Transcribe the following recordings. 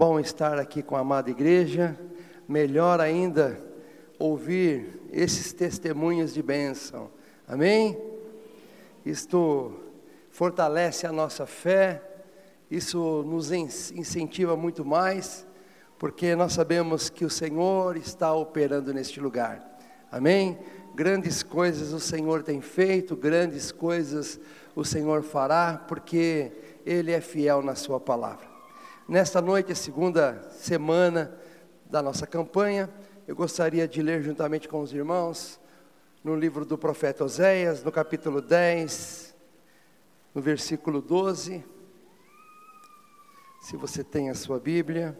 Bom estar aqui com a amada igreja, melhor ainda ouvir esses testemunhos de bênção. Amém? Isto fortalece a nossa fé, isso nos incentiva muito mais, porque nós sabemos que o Senhor está operando neste lugar. Amém? Grandes coisas o Senhor tem feito, grandes coisas o Senhor fará, porque Ele é fiel na Sua palavra. Nesta noite, a segunda semana da nossa campanha, eu gostaria de ler juntamente com os irmãos no livro do profeta Oséias, no capítulo 10, no versículo 12. Se você tem a sua Bíblia.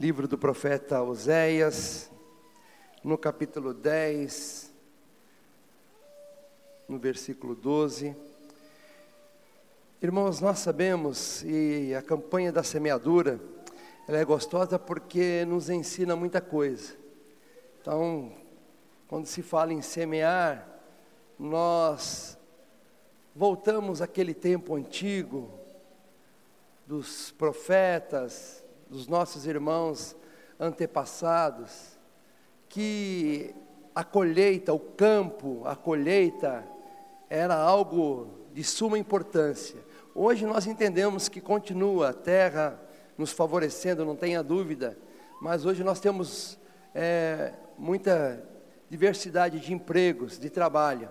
Livro do profeta Oséias, no capítulo 10, no versículo 12. Irmãos, nós sabemos, e a campanha da semeadura, ela é gostosa porque nos ensina muita coisa. Então, quando se fala em semear, nós voltamos àquele tempo antigo, dos profetas, dos nossos irmãos antepassados, que a colheita, o campo, a colheita, era algo de suma importância. Hoje nós entendemos que continua a terra nos favorecendo, não tenha dúvida, mas hoje nós temos é, muita diversidade de empregos, de trabalho.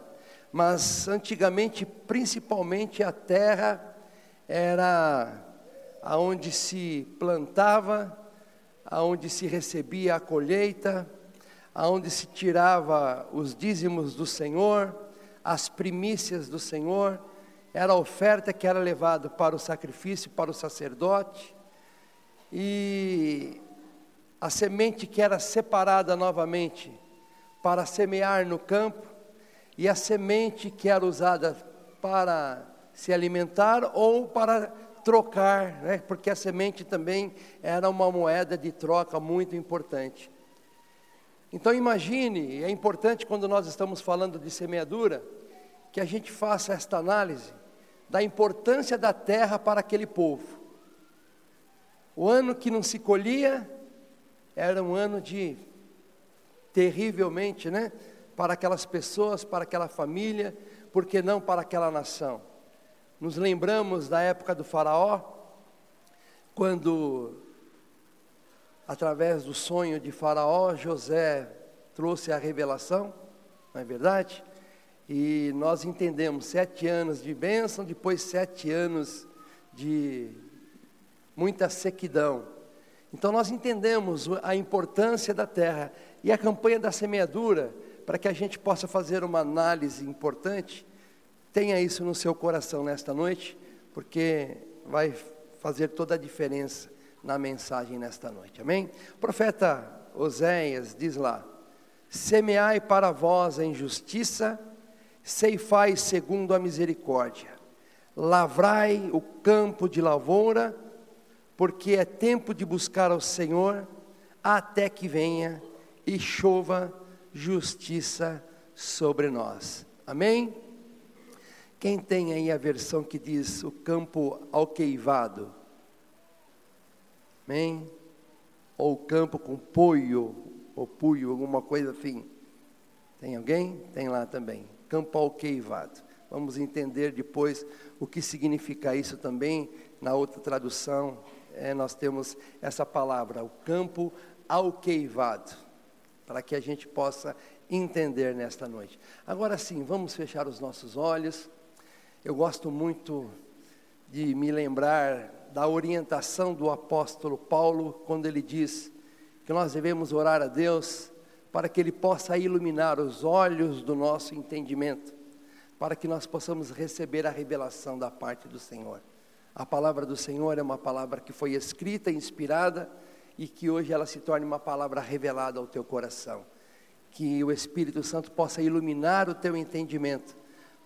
Mas antigamente, principalmente, a terra era aonde se plantava, aonde se recebia a colheita, aonde se tirava os dízimos do Senhor, as primícias do Senhor, era a oferta que era levada para o sacrifício, para o sacerdote, e a semente que era separada novamente para semear no campo, e a semente que era usada para se alimentar ou para trocar, né? porque a semente também era uma moeda de troca muito importante. Então imagine, é importante quando nós estamos falando de semeadura, que a gente faça esta análise da importância da terra para aquele povo. O ano que não se colhia era um ano de terrivelmente, né? Para aquelas pessoas, para aquela família, porque não para aquela nação. Nos lembramos da época do Faraó, quando através do sonho de Faraó, José trouxe a revelação, não é verdade? E nós entendemos sete anos de bênção, depois sete anos de muita sequidão. Então nós entendemos a importância da terra e a campanha da semeadura, para que a gente possa fazer uma análise importante, tenha isso no seu coração nesta noite, porque vai fazer toda a diferença na mensagem nesta noite. Amém? O profeta Oséias diz lá: Semeai para vós a injustiça, ceifai segundo a misericórdia, lavrai o campo de lavoura, porque é tempo de buscar ao Senhor, até que venha e chova justiça sobre nós. Amém? Quem tem aí a versão que diz o campo alqueivado? Amém? Ou campo com poio, ou puio, alguma coisa assim. Tem alguém? Tem lá também. Campo alqueivado. Vamos entender depois o que significa isso também. Na outra tradução, é, nós temos essa palavra, o campo alqueivado, para que a gente possa entender nesta noite. Agora sim, vamos fechar os nossos olhos. Eu gosto muito de me lembrar da orientação do apóstolo Paulo, quando ele diz que nós devemos orar a Deus para que Ele possa iluminar os olhos do nosso entendimento, para que nós possamos receber a revelação da parte do Senhor. A palavra do Senhor é uma palavra que foi escrita, inspirada, e que hoje ela se torne uma palavra revelada ao teu coração. Que o Espírito Santo possa iluminar o teu entendimento,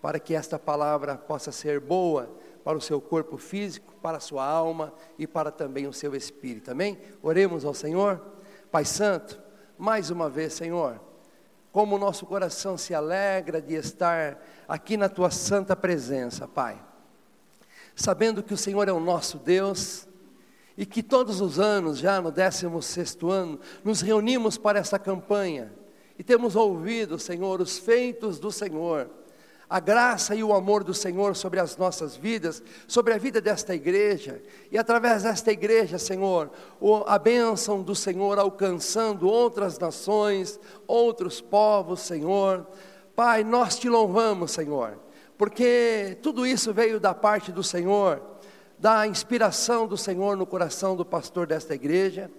para que esta palavra possa ser boa para o seu corpo físico, para a sua alma e para também o seu espírito. Amém? Oremos ao Senhor. Pai Santo, mais uma vez, Senhor, como o nosso coração se alegra de estar aqui na tua santa presença, Pai. Sabendo que o Senhor é o nosso Deus e que todos os anos, já no 16 ano, nos reunimos para essa campanha e temos ouvido, Senhor, os feitos do Senhor a graça e o amor do Senhor sobre as nossas vidas, sobre a vida desta igreja, e através desta igreja, Senhor, a bênção do Senhor alcançando outras nações, outros povos, Senhor. Pai, nós te louvamos, Senhor, porque tudo isso veio da parte do Senhor, da inspiração do Senhor no coração do pastor desta igreja,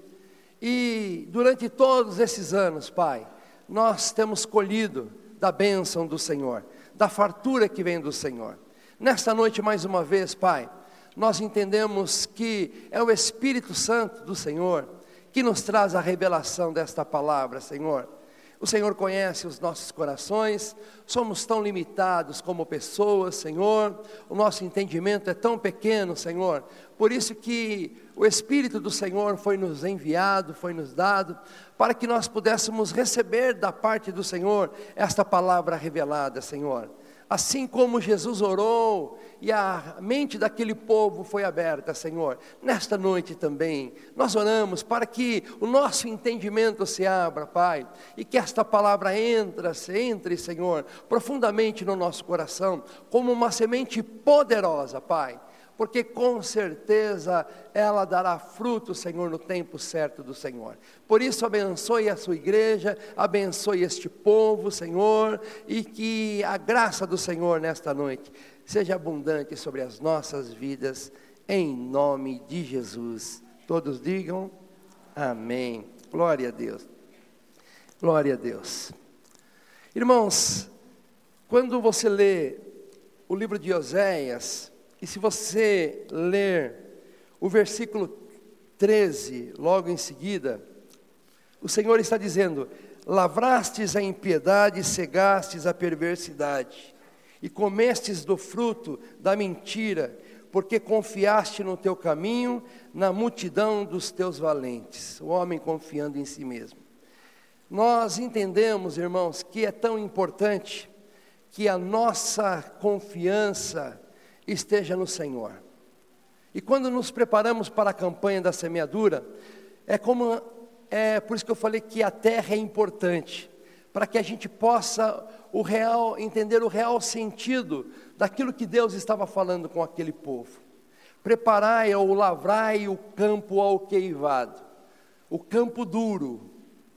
e durante todos esses anos, Pai, nós temos colhido da bênção do Senhor da fartura que vem do Senhor. Nesta noite, mais uma vez, Pai, nós entendemos que é o Espírito Santo do Senhor que nos traz a revelação desta palavra, Senhor. O Senhor conhece os nossos corações, somos tão limitados como pessoas, Senhor, o nosso entendimento é tão pequeno, Senhor, por isso que o Espírito do Senhor foi nos enviado, foi nos dado, para que nós pudéssemos receber da parte do Senhor esta palavra revelada, Senhor. Assim como Jesus orou e a mente daquele povo foi aberta, Senhor, nesta noite também, nós oramos para que o nosso entendimento se abra, Pai, e que esta palavra entre, entre, Senhor, profundamente no nosso coração, como uma semente poderosa, Pai porque com certeza ela dará fruto, Senhor, no tempo certo do Senhor. Por isso, abençoe a sua igreja, abençoe este povo, Senhor, e que a graça do Senhor nesta noite seja abundante sobre as nossas vidas, em nome de Jesus. Todos digam amém. Glória a Deus. Glória a Deus. Irmãos, quando você lê o livro de Oséias, e se você ler o versículo 13, logo em seguida, o Senhor está dizendo: Lavrastes a impiedade, cegastes a perversidade, e comestes do fruto da mentira, porque confiaste no teu caminho, na multidão dos teus valentes. O homem confiando em si mesmo. Nós entendemos, irmãos, que é tão importante que a nossa confiança esteja no Senhor. E quando nos preparamos para a campanha da semeadura, é como é por isso que eu falei que a terra é importante, para que a gente possa o real entender o real sentido daquilo que Deus estava falando com aquele povo. Preparai ou lavrai o campo alqueivado, o campo duro,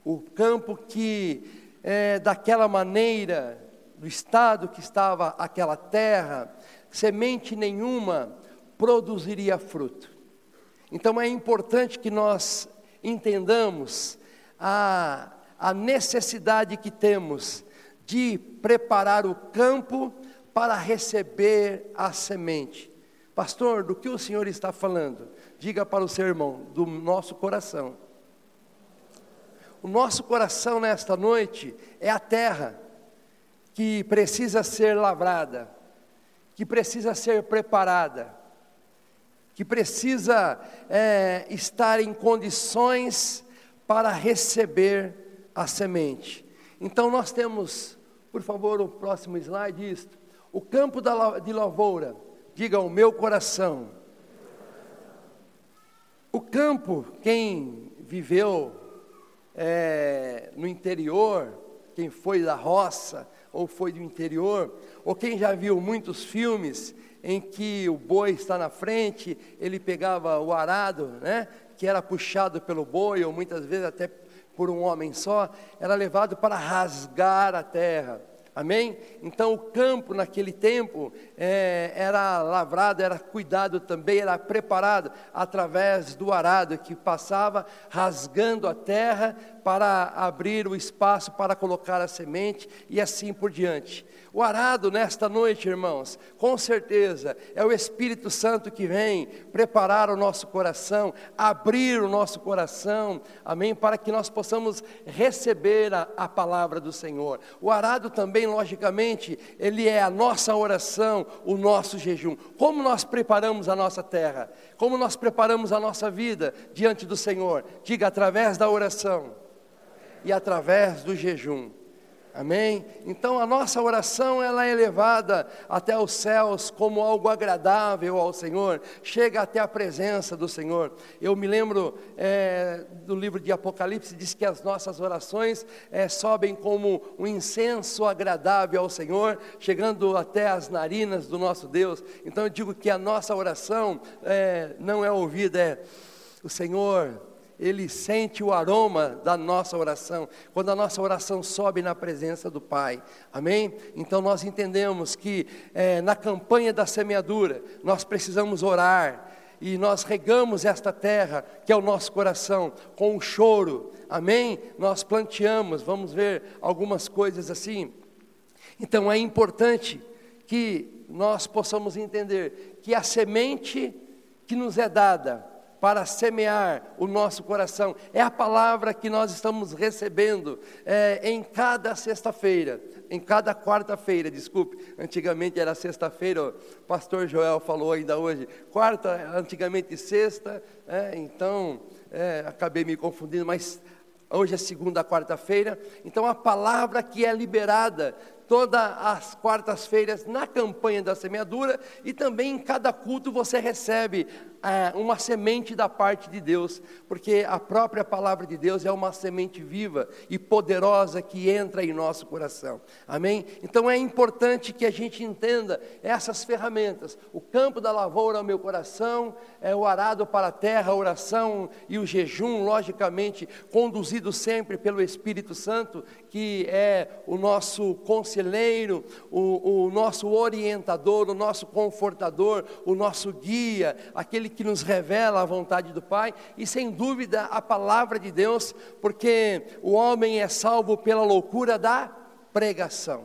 o campo que é, daquela maneira, do estado que estava aquela terra, semente nenhuma produziria fruto. Então é importante que nós entendamos a, a necessidade que temos de preparar o campo para receber a semente. Pastor, do que o Senhor está falando? Diga para o seu irmão, do nosso coração. O nosso coração nesta noite é a terra que precisa ser lavrada que precisa ser preparada, que precisa é, estar em condições para receber a semente. Então nós temos, por favor, o próximo slide, isto. O campo de lavoura, diga o meu coração. O campo, quem viveu é, no interior, quem foi da roça ou foi do interior, ou quem já viu muitos filmes em que o boi está na frente, ele pegava o arado, né, que era puxado pelo boi, ou muitas vezes até por um homem só, era levado para rasgar a terra. Amém? Então o campo naquele tempo é, era lavrado, era cuidado também, era preparado através do arado que passava rasgando a terra para abrir o espaço para colocar a semente e assim por diante. O arado nesta noite, irmãos, com certeza é o Espírito Santo que vem preparar o nosso coração, abrir o nosso coração, amém, para que nós possamos receber a, a palavra do Senhor. O arado também, logicamente, ele é a nossa oração, o nosso jejum. Como nós preparamos a nossa terra? Como nós preparamos a nossa vida diante do Senhor? Diga através da oração e através do jejum. Amém? Então a nossa oração ela é elevada até os céus como algo agradável ao Senhor, chega até a presença do Senhor. Eu me lembro é, do livro de Apocalipse, diz que as nossas orações é, sobem como um incenso agradável ao Senhor, chegando até as narinas do nosso Deus. Então eu digo que a nossa oração é, não é ouvida, é o Senhor ele sente o aroma da nossa oração, quando a nossa oração sobe na presença do Pai, amém? Então nós entendemos que é, na campanha da semeadura, nós precisamos orar, e nós regamos esta terra, que é o nosso coração, com um choro, amém? Nós planteamos, vamos ver algumas coisas assim. Então é importante que nós possamos entender que a semente que nos é dada, para semear o nosso coração. É a palavra que nós estamos recebendo é, em cada sexta-feira, em cada quarta-feira, desculpe. Antigamente era sexta-feira, o pastor Joel falou ainda hoje. Quarta, antigamente sexta, é, então é, acabei me confundindo, mas hoje é segunda, quarta-feira. Então a palavra que é liberada todas as quartas-feiras na campanha da semeadura e também em cada culto você recebe é, uma semente da parte de Deus, porque a própria palavra de Deus é uma semente viva e poderosa que entra em nosso coração. Amém? Então é importante que a gente entenda essas ferramentas. O campo da lavoura é o meu coração, é o arado para a terra, a oração e o jejum, logicamente, conduzido sempre pelo Espírito Santo, que é o nosso conselheiro, o, o nosso orientador, o nosso confortador, o nosso guia, aquele que nos revela a vontade do Pai e, sem dúvida, a palavra de Deus, porque o homem é salvo pela loucura da pregação.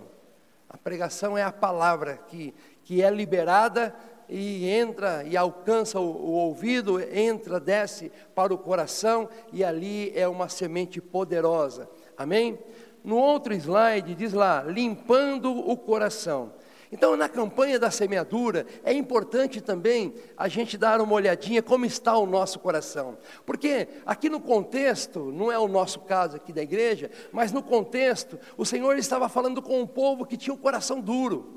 A pregação é a palavra que, que é liberada e entra e alcança o, o, ouvido, entra, desce para o coração e ali é uma semente poderosa. Amém? No outro slide diz lá, limpando o coração. Então, na campanha da semeadura, é importante também a gente dar uma olhadinha como está o nosso coração. Porque aqui no contexto, não é o nosso caso aqui da igreja, mas no contexto, o Senhor estava falando com um povo que tinha o coração duro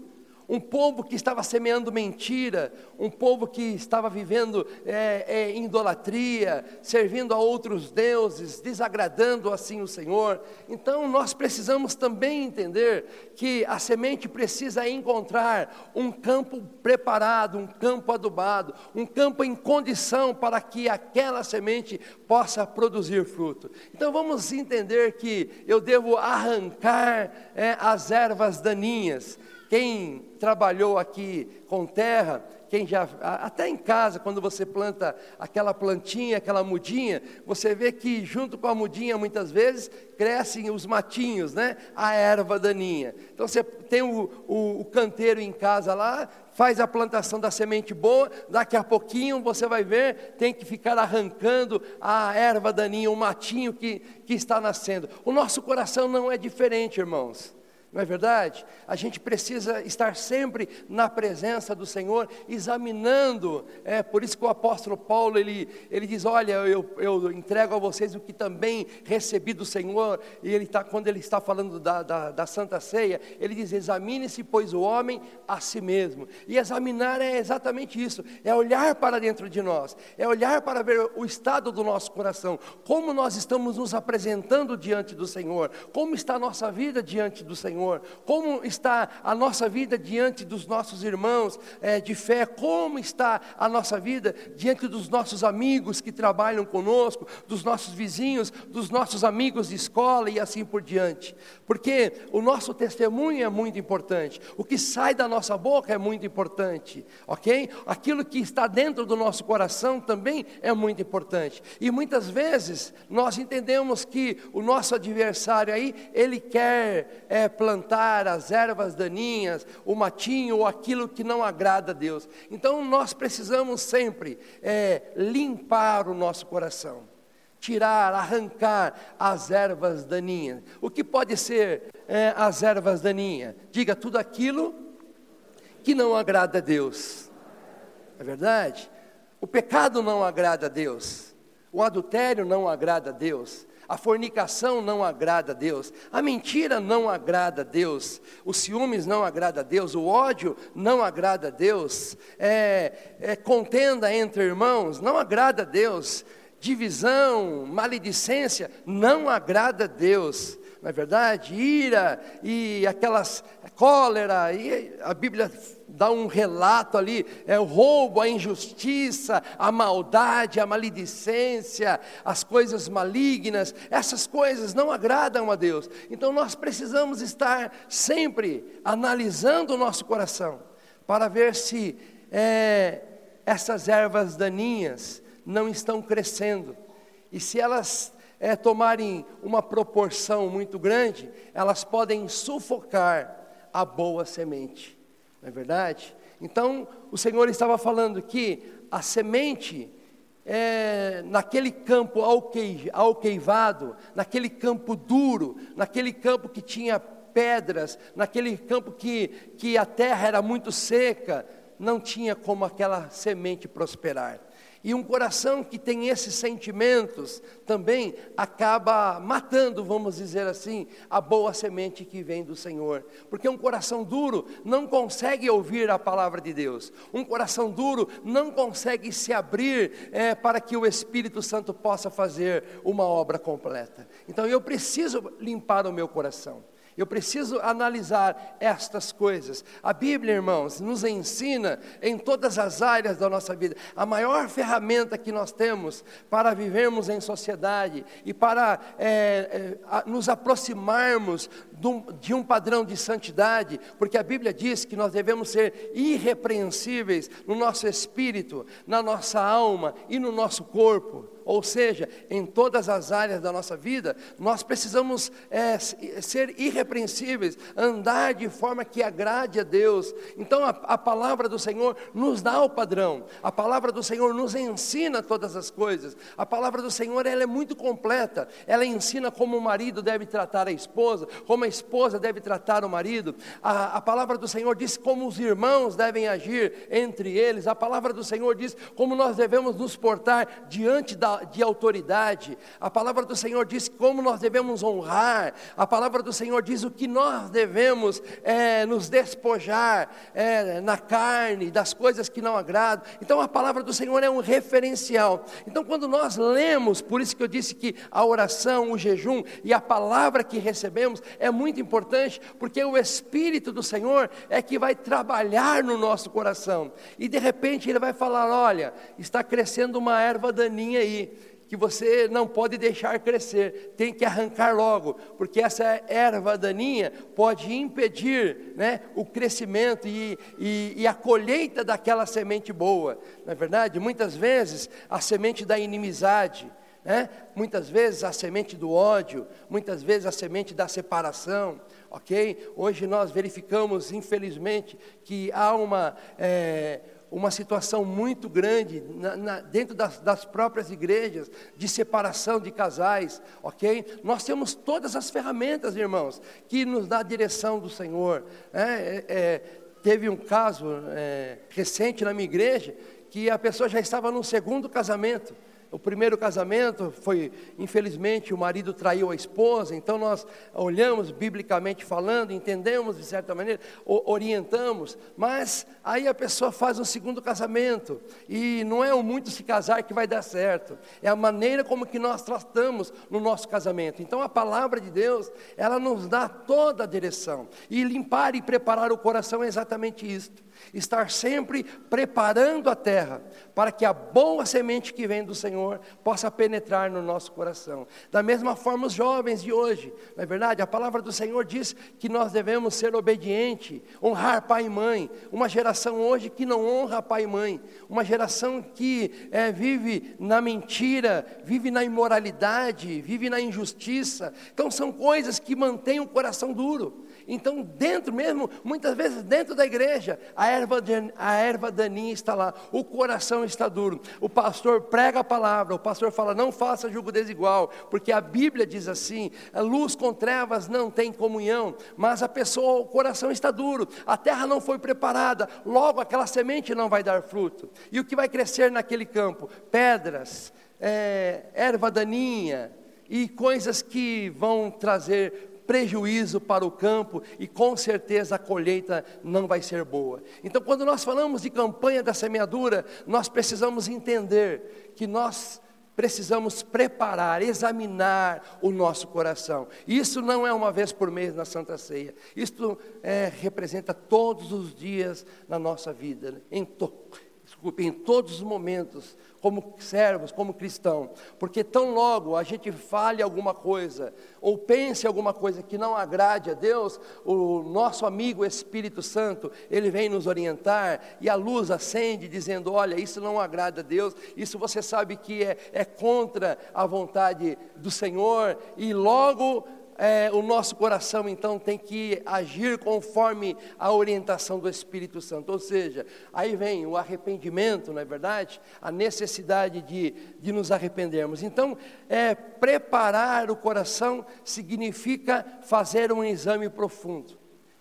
um povo que estava semeando mentira, um povo que estava vivendo é, é, idolatria, servindo a outros deuses, desagradando assim o Senhor. Então nós precisamos também entender que a semente precisa encontrar um campo preparado, um campo adubado, um campo em condição para que aquela semente possa produzir fruto. Então vamos entender que eu devo arrancar é, as ervas daninhas quem trabalhou aqui com terra, quem já até em casa, quando você planta aquela plantinha, aquela mudinha, você vê que junto com a mudinha muitas vezes crescem os matinhos, né? A erva daninha. Então você tem o, o, o canteiro em casa lá, faz a plantação da semente boa, daqui a pouquinho você vai ver, tem que ficar arrancando a erva daninha, o matinho que, que está nascendo. O nosso coração não é diferente, irmãos. Não é verdade? A gente precisa estar sempre na presença do Senhor, examinando. É por isso que o apóstolo Paulo ele, ele diz: Olha, eu, eu entrego a vocês o que também recebi do Senhor. E ele tá, quando ele está falando da, da, da Santa Ceia, ele diz: Examine-se, pois, o homem a si mesmo. E examinar é exatamente isso: é olhar para dentro de nós, é olhar para ver o estado do nosso coração, como nós estamos nos apresentando diante do Senhor, como está a nossa vida diante do Senhor. Senhor, como está a nossa vida diante dos nossos irmãos é, de fé, como está a nossa vida diante dos nossos amigos que trabalham conosco, dos nossos vizinhos, dos nossos amigos de escola e assim por diante, porque o nosso testemunho é muito importante, o que sai da nossa boca é muito importante, ok? Aquilo que está dentro do nosso coração também é muito importante, e muitas vezes nós entendemos que o nosso adversário aí, ele quer é, plantar as ervas daninhas, o matinho ou aquilo que não agrada a Deus. Então nós precisamos sempre é, limpar o nosso coração, tirar, arrancar as ervas daninhas. O que pode ser é, as ervas daninhas? Diga tudo aquilo que não agrada a Deus. É verdade? O pecado não agrada a Deus. O adultério não agrada a Deus. A fornicação não agrada a Deus, a mentira não agrada a Deus, os ciúmes não agrada a Deus, o ódio não agrada a Deus, é, é contenda entre irmãos não agrada a Deus, divisão, maledicência não agrada a Deus não é verdade? Ira e aquelas cólera, e a Bíblia dá um relato ali, é o roubo, a injustiça, a maldade, a maledicência, as coisas malignas, essas coisas não agradam a Deus. Então nós precisamos estar sempre analisando o nosso coração, para ver se é, essas ervas daninhas não estão crescendo, e se elas é, tomarem uma proporção muito grande, elas podem sufocar a boa semente, não é verdade? Então, o Senhor estava falando que a semente, é, naquele campo alqueivado, naquele campo duro, naquele campo que tinha pedras, naquele campo que, que a terra era muito seca, não tinha como aquela semente prosperar. E um coração que tem esses sentimentos também acaba matando, vamos dizer assim, a boa semente que vem do Senhor. Porque um coração duro não consegue ouvir a palavra de Deus. Um coração duro não consegue se abrir é, para que o Espírito Santo possa fazer uma obra completa. Então eu preciso limpar o meu coração. Eu preciso analisar estas coisas. A Bíblia, irmãos, nos ensina em todas as áreas da nossa vida. A maior ferramenta que nós temos para vivermos em sociedade e para é, é, nos aproximarmos de um padrão de santidade, porque a Bíblia diz que nós devemos ser irrepreensíveis no nosso espírito, na nossa alma e no nosso corpo ou seja, em todas as áreas da nossa vida, nós precisamos é, ser irrepreensíveis, andar de forma que agrade a Deus. Então, a, a palavra do Senhor nos dá o padrão, a palavra do Senhor nos ensina todas as coisas. A palavra do Senhor ela é muito completa, ela ensina como o marido deve tratar a esposa, como a esposa deve tratar o marido. A, a palavra do Senhor diz como os irmãos devem agir entre eles. A palavra do Senhor diz como nós devemos nos portar diante da, de autoridade. A palavra do Senhor diz como nós devemos honrar. A palavra do Senhor diz o que nós devemos é, nos despojar é, na carne, das coisas que não agradam. Então a palavra do Senhor é um referencial. Então quando nós lemos, por isso que eu disse que a oração, o jejum e a palavra que recebemos é importante, porque o Espírito do Senhor é que vai trabalhar no nosso coração. E de repente ele vai falar: olha, está crescendo uma erva daninha aí que você não pode deixar crescer, tem que arrancar logo, porque essa erva daninha pode impedir né, o crescimento e, e, e, a colheita daquela semente boa. É verdade? Muitas vezes a semente da inimizade, né? muitas vezes a semente do ódio, muitas vezes a semente da separação. Ok? Hoje nós verificamos, infelizmente, que há uma. É, uma situação muito grande na, na, dentro das, das, próprias igrejas de separação de casais, ok? Nós temos todas as ferramentas, irmãos, que nos dá a direção do Senhor. É, é, é, teve um caso é, recente na minha igreja que a pessoa já estava no segundo casamento o primeiro casamento foi, infelizmente, o marido traiu a esposa, então nós olhamos biblicamente falando, entendemos de certa maneira, orientamos, mas aí a pessoa faz um segundo casamento, e não é o muito se casar que vai dar certo, é a maneira como que nós tratamos no nosso casamento. Então a palavra de Deus, ela nos dá toda a direção, e limpar e preparar o coração é exatamente isto estar sempre preparando a terra para que a boa semente que vem do Senhor possa penetrar no nosso coração. Da mesma forma, os jovens de hoje, não é verdade? A palavra do Senhor diz que nós devemos ser obedientes, honrar pai e mãe. Uma geração hoje que não honra pai e mãe, uma geração que é, vive na mentira, vive na imoralidade, vive na injustiça. Então, são coisas que mantêm o coração duro. Então, dentro mesmo, muitas vezes dentro da igreja, a erva, a erva daninha está lá, o coração está duro. O pastor prega a palavra, o pastor fala: não faça julgo desigual, porque a Bíblia diz assim: luz com trevas não tem comunhão, mas a pessoa, o coração está duro, a terra não foi preparada, logo aquela semente não vai dar fruto. E o que vai crescer naquele campo? Pedras, é, erva daninha, e coisas que vão trazer prejuízo para o campo e com certeza a colheita não vai ser boa. Então, quando nós falamos de campanha da semeadura, nós precisamos entender que nós precisamos preparar, examinar o nosso coração. Isso não é uma vez por mês na Santa Ceia. Isso é, representa todos os dias na nossa vida, né? em, to, desculpe, em todos os momentos como servos, como cristão, porque tão logo a gente fale alguma coisa, ou pense alguma coisa que não agrade a Deus, o nosso amigo Espírito Santo, ele vem nos orientar, e a luz acende, dizendo: olha, isso não agrada a Deus, isso você sabe que é, é contra a vontade do Senhor, e logo é, o nosso coração então tem que agir conforme a orientação do Espírito Santo. Ou seja, aí vem o arrependimento, não é verdade? A necessidade de, de nos arrependermos. Então, é, preparar o coração significa fazer um exame profundo.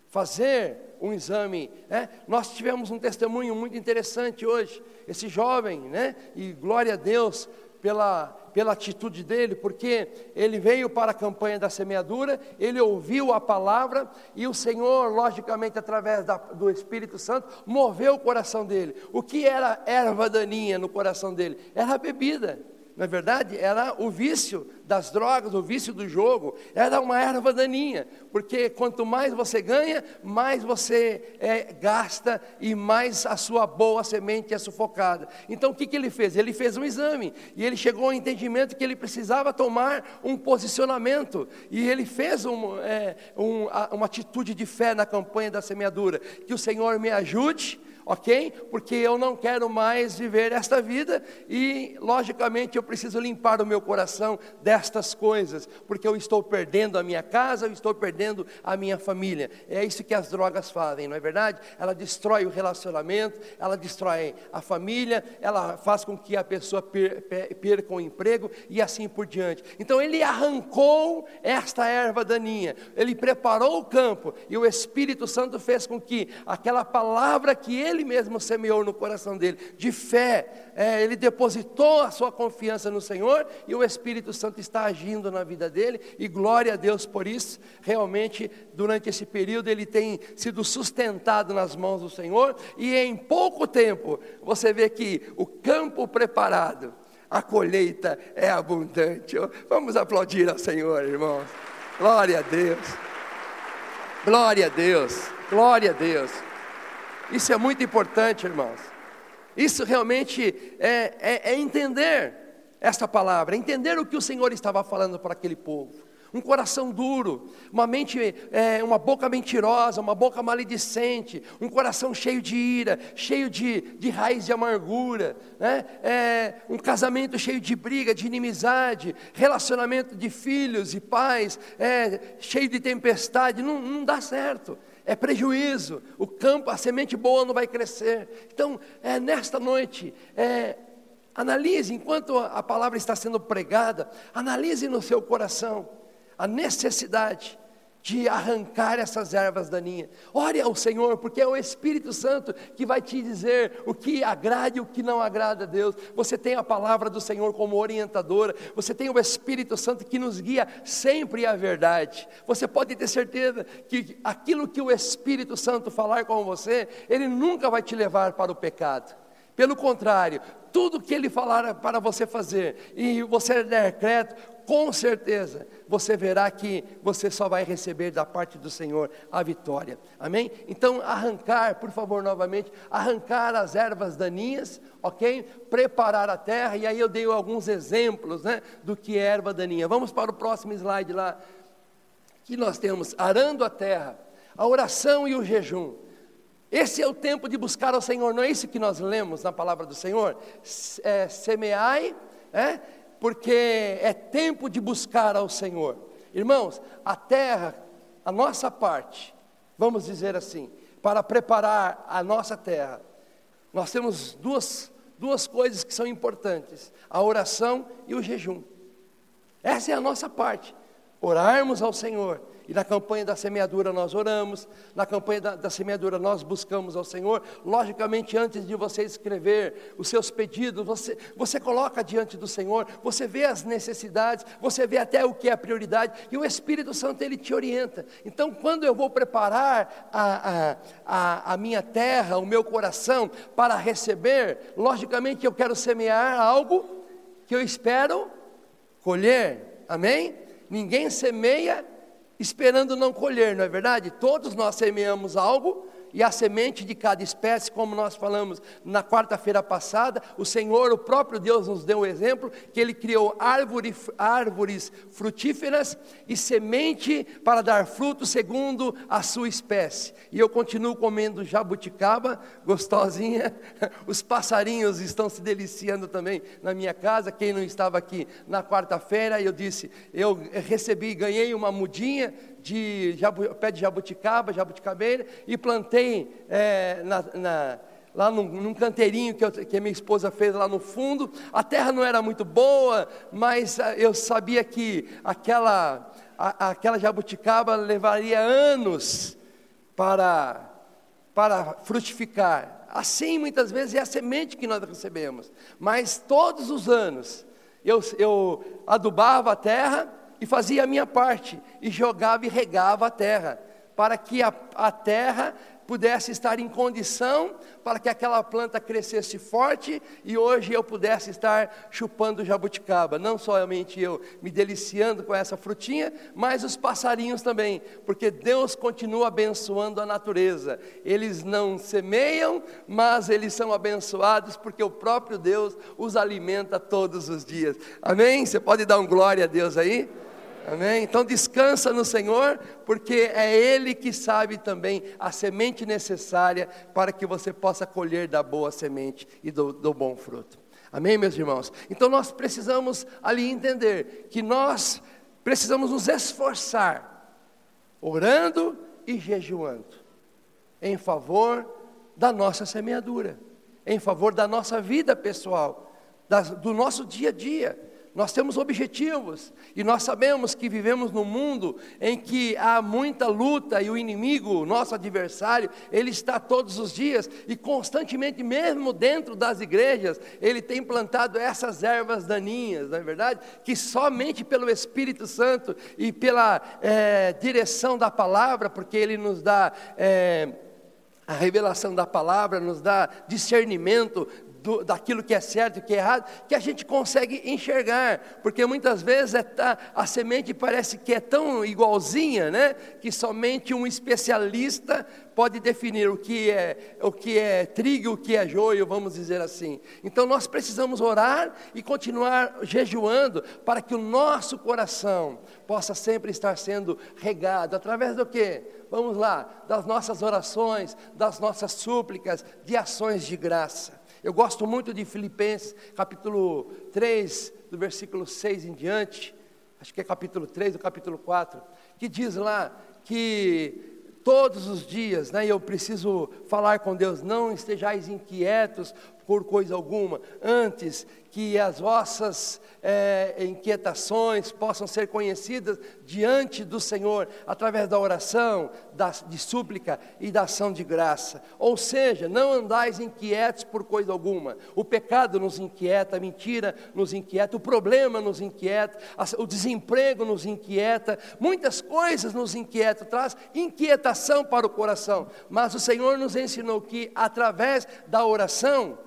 Fazer um exame. Né? Nós tivemos um testemunho muito interessante hoje. Esse jovem, né? e glória a Deus pela pela atitude dele, porque ele veio para a campanha da semeadura, ele ouviu a palavra e o Senhor, logicamente, através da, do Espírito Santo, moveu o coração dele. O que era erva daninha no coração dele? Era a bebida na verdade, era o vício das drogas, o vício do jogo, era uma erva daninha, porque quanto mais você ganha, mais você é, gasta e mais a sua boa semente é sufocada. Então o que, que ele fez? Ele fez um exame e ele chegou ao entendimento que ele precisava tomar um posicionamento e ele fez um, é, um, uma atitude de fé na campanha da semeadura, que o Senhor me ajude ok? Porque eu não quero mais viver esta vida e, logicamente, eu preciso limpar o meu coração destas coisas, porque eu estou perdendo a minha casa, eu estou perdendo a minha família. É isso que as drogas fazem, não é verdade? Ela destrói o relacionamento, ela destrói a família, ela faz com que a pessoa perca o emprego e assim por diante. Então, ele arrancou esta erva daninha, ele preparou o campo e o Espírito Santo fez com que aquela palavra que ele ele mesmo semeou no coração dele, de fé. É, ele depositou a sua confiança no Senhor e o Espírito Santo está agindo na vida dele, e glória a Deus por isso. Realmente, durante esse período, ele tem sido sustentado nas mãos do Senhor, e em pouco tempo, você vê que o campo preparado, a colheita é abundante. Vamos aplaudir ao Senhor, irmãos. Glória a Deus. Glória a Deus. Glória a Deus. Isso é muito importante, irmãos. Isso realmente é, é, é entender esta palavra, entender o que o Senhor estava falando para aquele povo. Um coração duro, uma mente, é, uma boca mentirosa, uma boca maledicente, um coração cheio de ira, cheio de, de raiz de amargura, né? É, um casamento cheio de briga, de inimizade, relacionamento de filhos e pais, é, cheio de tempestade, não, não dá certo é prejuízo, o campo, a semente boa não vai crescer. Então, é nesta noite, é, analise, enquanto a palavra está sendo pregada, analise no seu coração a necessidade de arrancar essas ervas daninhas. Ore ao Senhor, porque é o Espírito Santo que vai te dizer o que agrada e o que não agrada a Deus. Você tem a palavra do Senhor como orientadora, você tem o Espírito Santo que nos guia sempre à verdade. Você pode ter certeza que aquilo que o Espírito Santo falar com você, ele nunca vai te levar para o pecado. Pelo contrário, tudo que ele falar para você fazer e você der crédito, com certeza você verá que você só vai receber da parte do Senhor a vitória. Amém? Então, arrancar, por favor, novamente, arrancar as ervas daninhas, ok? Preparar a terra, e aí eu dei alguns exemplos né, do que é erva daninha. Vamos para o próximo slide lá. Que nós temos arando a terra, a oração e o jejum. Esse é o tempo de buscar ao Senhor, não é isso que nós lemos na palavra do Senhor? É, semeai, é, porque é tempo de buscar ao Senhor. Irmãos, a terra, a nossa parte, vamos dizer assim, para preparar a nossa terra, nós temos duas, duas coisas que são importantes: a oração e o jejum. Essa é a nossa parte. orarmos ao Senhor e na campanha da semeadura nós oramos, na campanha da, da, semeadura nós buscamos ao Senhor. Logicamente, antes de você escrever os seus pedidos, você, você coloca diante do Senhor, você vê as necessidades, você vê até o que é a prioridade, e o Espírito Santo ele te orienta. Então, quando eu vou preparar a, a, a, a minha terra, o meu coração para receber, logicamente eu quero semear algo que eu espero colher, amém? Ninguém semeia esperando não colher, não é verdade? Todos nós semeamos algo e a semente de cada espécie, como nós falamos na quarta-feira passada, o Senhor, o próprio Deus, nos deu o um exemplo que Ele criou árvore, árvores frutíferas e semente para dar fruto segundo a sua espécie. E eu continuo comendo jabuticaba, gostosinha. Os passarinhos estão se deliciando também na minha casa. Quem não estava aqui na quarta-feira, eu disse, eu recebi, ganhei uma mudinha de jabu, pé de jabuticaba, jabuticabeira, e plantei é, na, na, lá num, num canteirinho que, eu, que a minha esposa fez lá no fundo. A terra não era muito boa, mas ah, eu sabia que aquela, a, aquela jabuticaba levaria anos para, para frutificar. Assim, muitas vezes, é a semente que nós recebemos. Mas todos os anos, eu, eu adubava a terra, e fazia a minha parte, e jogava e regava a terra, para que a, a terra pudesse estar em condição para que aquela planta crescesse forte e hoje eu pudesse estar chupando jabuticaba. Não somente eu me deliciando com essa frutinha, mas os passarinhos também, porque Deus continua abençoando a natureza. Eles não semeiam, mas eles são abençoados porque o próprio Deus os alimenta todos os dias. Amém? Você pode dar um glória a Deus aí? Amém? Então descansa no Senhor, porque é Ele que sabe também a semente necessária para que você possa colher da boa semente e do, do bom fruto. Amém, meus irmãos? Então nós precisamos ali entender que nós precisamos nos esforçar, orando e jejuando, em favor da nossa semeadura, em favor da nossa vida pessoal, da, do nosso dia a dia nós temos objetivos e nós sabemos que vivemos num mundo em que há muita luta e o inimigo, nosso adversário, ele está todos os dias e constantemente, mesmo dentro das igrejas, ele tem plantado essas ervas daninhas, não é verdade? Que somente pelo Espírito Santo e pela é, direção da palavra, porque ele nos dá. É, a revelação da palavra nos dá discernimento do, daquilo que é certo e que é errado, que a gente consegue enxergar, porque muitas vezes é, a semente parece que é tão igualzinha, né, que somente um especialista pode definir o que é o que é trigo, o que é joio, vamos dizer assim. Então nós precisamos orar e continuar jejuando para que o nosso coração possa sempre estar sendo regado através do que? Vamos lá, das nossas orações, das nossas súplicas, de ações de graça. Eu gosto muito de Filipenses, capítulo 3, do versículo 6 em diante, acho que é capítulo 3 do capítulo 4, que diz lá que todos os dias, né, eu preciso falar com Deus, não estejais inquietos por coisa alguma, antes que as vossas é, inquietações possam ser conhecidas diante do Senhor, através da oração, da, de súplica e da ação de graça. Ou seja, não andais inquietos por coisa alguma. O pecado nos inquieta, a mentira nos inquieta, o problema nos inquieta, o desemprego nos inquieta, muitas coisas nos inquietam, traz inquietação para o coração. Mas o Senhor nos ensinou que através da oração,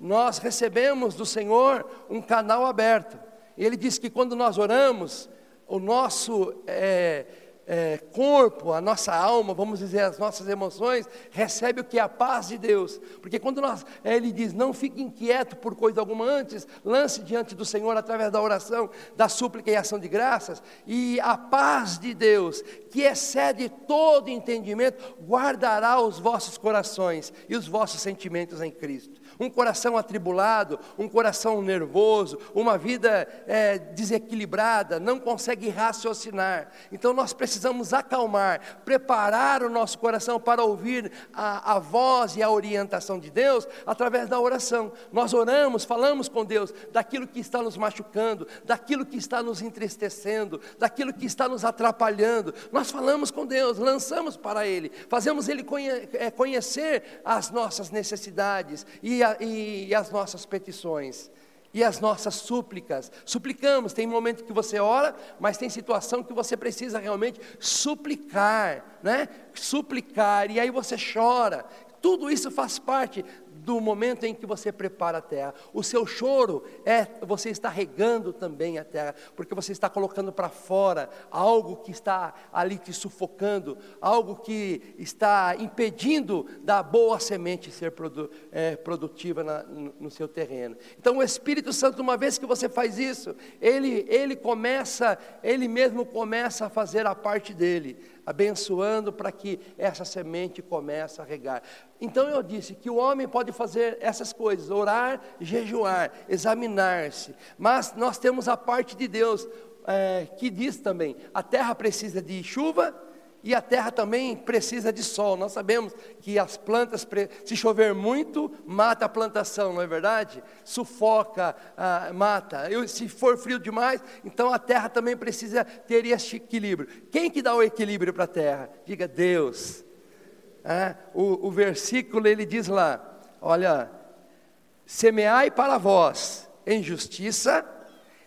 nós recebemos do Senhor um canal aberto. Ele diz que quando nós oramos, o nosso é, é, corpo, a nossa alma, vamos dizer, as nossas emoções, recebe o que é a paz de Deus. Porque quando nós, ele diz, não fique inquieto por coisa alguma antes, lance diante do Senhor através da oração, da súplica e ação de graças, e a paz de Deus, que excede todo entendimento, guardará os vossos corações e os vossos sentimentos em Cristo um coração atribulado, um coração nervoso, uma vida é, desequilibrada, não consegue raciocinar. Então nós precisamos acalmar, preparar o nosso coração para ouvir a, a voz e a orientação de Deus através da oração. Nós oramos, falamos com Deus daquilo que está nos machucando, daquilo que está nos entristecendo, daquilo que está nos atrapalhando. Nós falamos com Deus, lançamos para Ele, fazemos Ele é, conhecer as nossas necessidades e, a, e, e as nossas petições e as nossas súplicas. Suplicamos, tem momento que você ora, mas tem situação que você precisa realmente suplicar, né? Suplicar, e aí você chora. Tudo isso faz parte do momento em que você prepara a terra. O seu choro é você está regando também a terra, porque você está colocando para fora algo que está ali te sufocando, algo que está impedindo da boa semente ser produ é, produtiva na, no, no seu terreno. Então o Espírito Santo, uma vez que você faz isso, ele, ele começa, ele mesmo começa a fazer a parte dele abençoando para que essa semente comece a regar. Então eu disse que o homem pode fazer essas coisas: orar, jejuar, examinar-se, mas nós temos a parte de Deus é, que diz também: a terra precisa de chuva e a terra também precisa de sol. Nós sabemos que as plantas, se chover muito, mata a plantação, não é verdade? Sufoca, ah, mata. Eu, se for frio demais, então a terra também precisa ter esse equilíbrio. Quem que dá o equilíbrio para a terra? Diga Deus. Ah, o, o versículo ele diz lá: olha, semeai para vós em justiça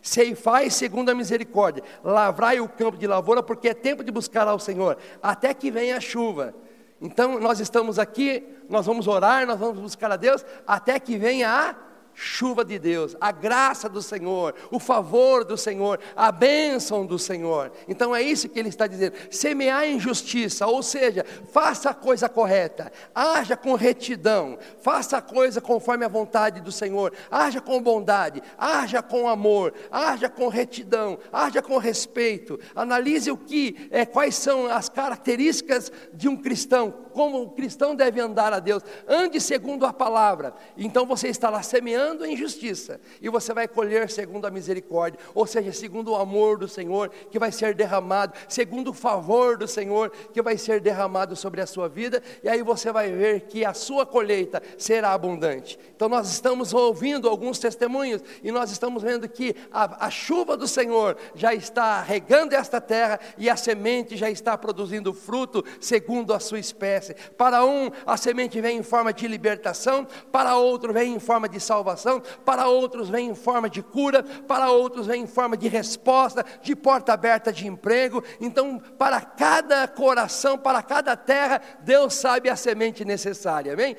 Ceifai segundo a misericórdia, lavrai o campo de lavoura, porque é tempo de buscar ao Senhor, até que venha a chuva. Então nós estamos aqui, nós vamos orar, nós vamos buscar a Deus, até que venha a chuva de Deus, a graça do Senhor, o favor do Senhor, a bênção do Senhor. Então é isso que ele está dizendo: semear injustiça, ou seja, faça a coisa correta, haja com retidão, faça a coisa conforme a vontade do Senhor, haja com bondade, haja com amor, haja com retidão, haja com respeito. Analise o que, é, quais são as características de um cristão, como o cristão deve andar a Deus. Ande segundo a palavra. Então você estará semeando semeando em justiça, e você vai colher segundo a misericórdia, ou seja, segundo o amor do Senhor que vai ser derramado, segundo o favor do Senhor que vai ser derramado sobre a sua vida, e aí você vai ver que a sua colheita será abundante. Então nós estamos ouvindo alguns testemunhos e nós estamos vendo que a, a chuva do Senhor já está regando esta terra e a semente já está produzindo fruto segundo a sua espécie. Para um, a semente vem em forma de libertação, para outro, vem em forma de salvação para outros vem em forma de cura, para outros vem em forma de resposta, de porta aberta de emprego. Então, para cada coração, para cada terra, Deus sabe a semente necessária, amém?